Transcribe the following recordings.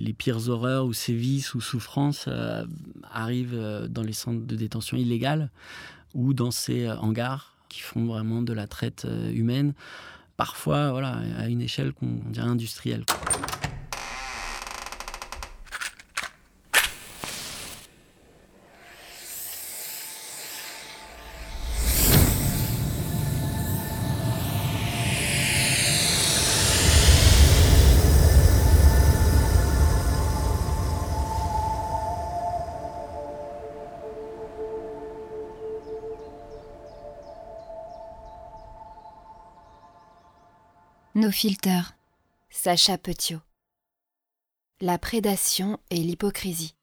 Les pires horreurs ou sévices ou souffrances euh, arrivent euh, dans les centres de détention illégales ou dans ces euh, hangars qui font vraiment de la traite humaine, parfois à une échelle qu'on dirait industrielle. Nos filters. Sacha Petiot. La prédation et l'hypocrisie.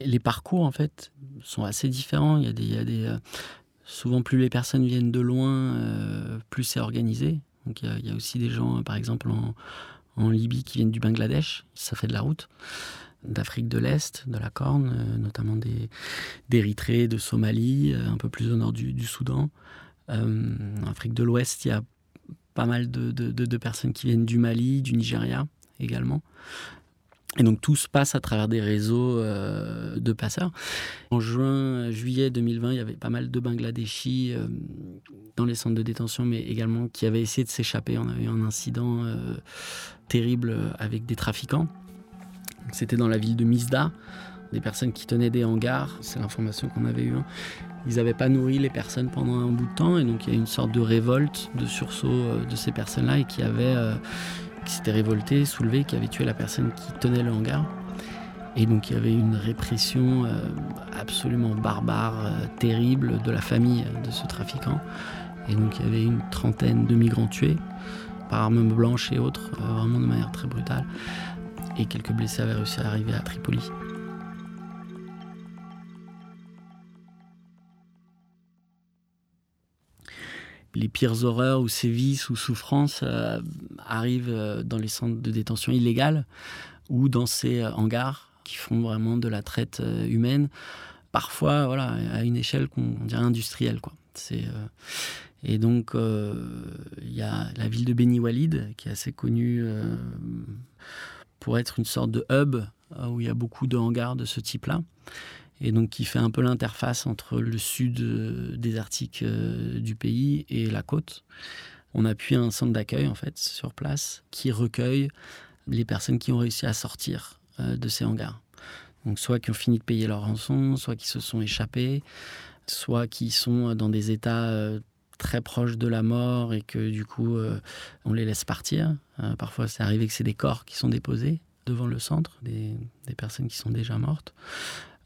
Les parcours, en fait, sont assez différents. Il y a des, il y a des euh, souvent, plus les personnes viennent de loin, euh, plus c'est organisé. Donc, il y, a, aussi des gens, par exemple, en Libye qui viennent du Bangladesh. Ça fait de la route d'Afrique de l'Est, de la Corne, euh, notamment d'Érythrée, de Somalie, euh, un peu plus au nord du, Soudan. Euh, en Afrique de l'Ouest, il y a pas mal de, personnes qui viennent du Mali, du Nigeria également. Et donc tout se passe à travers des réseaux de passeurs. En juin, juillet 2020, il y avait pas mal de Bangladeshis dans les centres de détention, mais également qui avaient essayé de s'échapper. On a eu un incident terrible avec des trafiquants c'était dans la ville de Misda, des personnes qui tenaient des hangars, c'est l'information qu'on avait eue. Ils n'avaient pas nourri les personnes pendant un bout de temps et donc il y a une sorte de révolte, de sursaut euh, de ces personnes-là et qui avaient, euh, qui s'étaient révoltées, soulevées, qui avaient tué la personne qui tenait le hangar. Et donc il y avait une répression euh, absolument barbare, terrible de la famille de ce trafiquant. Et donc il y avait une trentaine de migrants tués par armes blanches et autres, vraiment de manière très brutale et quelques blessés avaient réussi à arriver à Tripoli. Les pires horreurs ou sévices ou souffrances euh, arrivent euh, dans les centres de détention illégales ou dans ces euh, hangars qui font vraiment de la traite humaine, parfois voilà, à une échelle qu'on dirait industrielle. Quoi. et donc, il y a la ville de Beni Walid, qui est assez connue pour être une sorte de hub euh, où il y a beaucoup de hangars de ce type-là. Et donc qui fait un peu l'interface entre le sud euh, désertique euh, du pays et la côte. On appuie un centre d'accueil en fait sur place qui recueille les personnes qui ont réussi à sortir de ces hangars. Donc soit qui ont fini de payer leur rançon, soit qui se sont échappés, soit qui sont dans des états très proches de la mort et que du coup euh, on les laisse partir. Euh, parfois c'est arrivé que c'est des corps qui sont déposés devant le centre, des, personnes qui sont déjà mortes.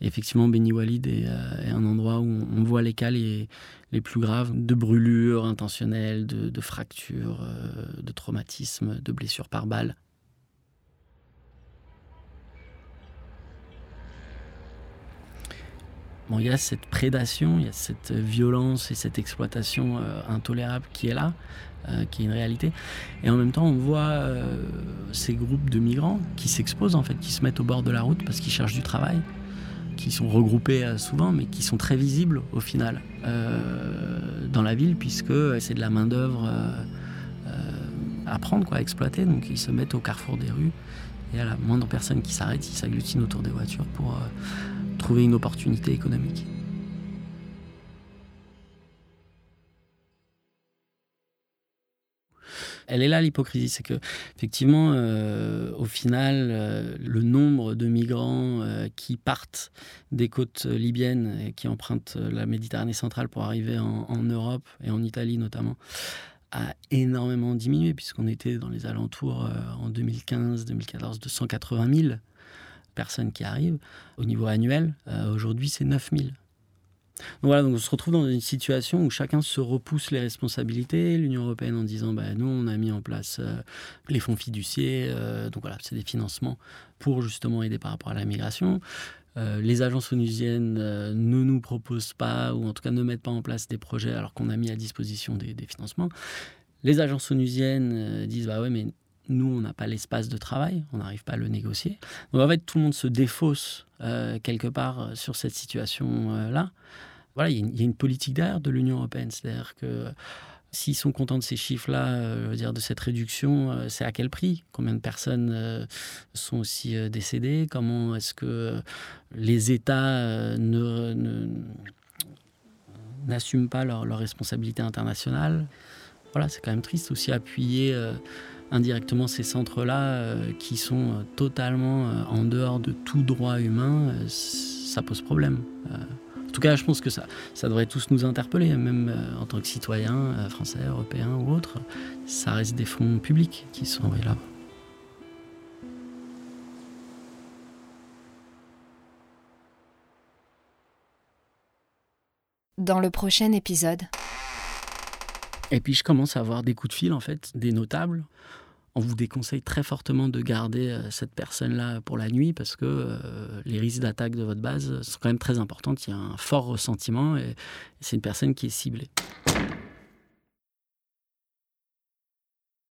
effectivement, Beni Walid euh, est, un endroit où on voit les cas les, les plus graves de brûlures intentionnelles, de, de fractures, de traumatismes, de blessures par il y a cette prédation, il y a cette violence et cette exploitation euh, intolérable qui est là, euh, qui est une réalité. Et en même temps, on voit euh, ces groupes de migrants qui s'exposent, en fait, qui se mettent au bord de la route parce qu'ils cherchent du travail, qui sont regroupés souvent, mais qui sont très visibles au final dans la ville, puisque c'est de la main-d'œuvre à prendre, quoi, à exploiter. Donc ils se mettent au carrefour des rues. Et à la moindre personne qui s'arrête, ils s'agglutinent autour des voitures pour trouver une opportunité économique. Elle est là l'hypocrisie, c'est que effectivement, euh, au final, euh, le nombre de migrants euh, qui partent des côtes libyennes et qui empruntent la Méditerranée centrale pour arriver en, en Europe et en Italie notamment a énormément diminué puisqu'on était dans les alentours en 2015-2014 de 180 000 personnes qui arrivent. Au niveau annuel, euh, aujourd'hui, c'est 9000. Donc voilà, donc on se retrouve dans une situation où chacun se repousse les responsabilités. L'Union européenne en disant, bah, nous, on a mis en place euh, les fonds fiduciaires, euh, donc voilà, c'est des financements pour justement aider par rapport à la migration. les agences onusiennes ne nous proposent pas, ou en tout cas ne mettent pas en place des projets alors qu'on a mis à disposition des, des financements. Les agences onusiennes disent, bah ouais, mais nous, on n'a pas l'espace de travail, on n'arrive pas à le négocier. Donc en fait, tout le monde se défausse euh, quelque part euh, sur cette situation-là. Voilà, il y, a une politique derrière de l'Union européenne. C'est-à-dire que S'ils sont contents de ces chiffres-là, euh, dire de cette réduction, euh, c'est à quel prix? Combien de personnes euh, sont aussi décédées? Comment est-ce que les États n'assument pas leurs leur responsabilités internationales Voilà, c'est quand même triste aussi appuyer indirectement ces centres-là qui sont totalement en dehors de tout droit humain. ça pose problème. En tout cas, je pense que ça, ça devrait tous nous interpeller, même euh, en tant que citoyens euh, français, européens ou autres. Ça reste des fonds publics qui sont envoyés là-bas. Dans le prochain épisode. Et puis je commence à avoir des coups de fil, en fait, des notables on vous déconseille très fortement de garder euh, cette personne-là pour la nuit parce que euh, les risques d'attaque de votre base sont quand même très importants. Il y a un fort ressentiment et c'est une personne qui est ciblée.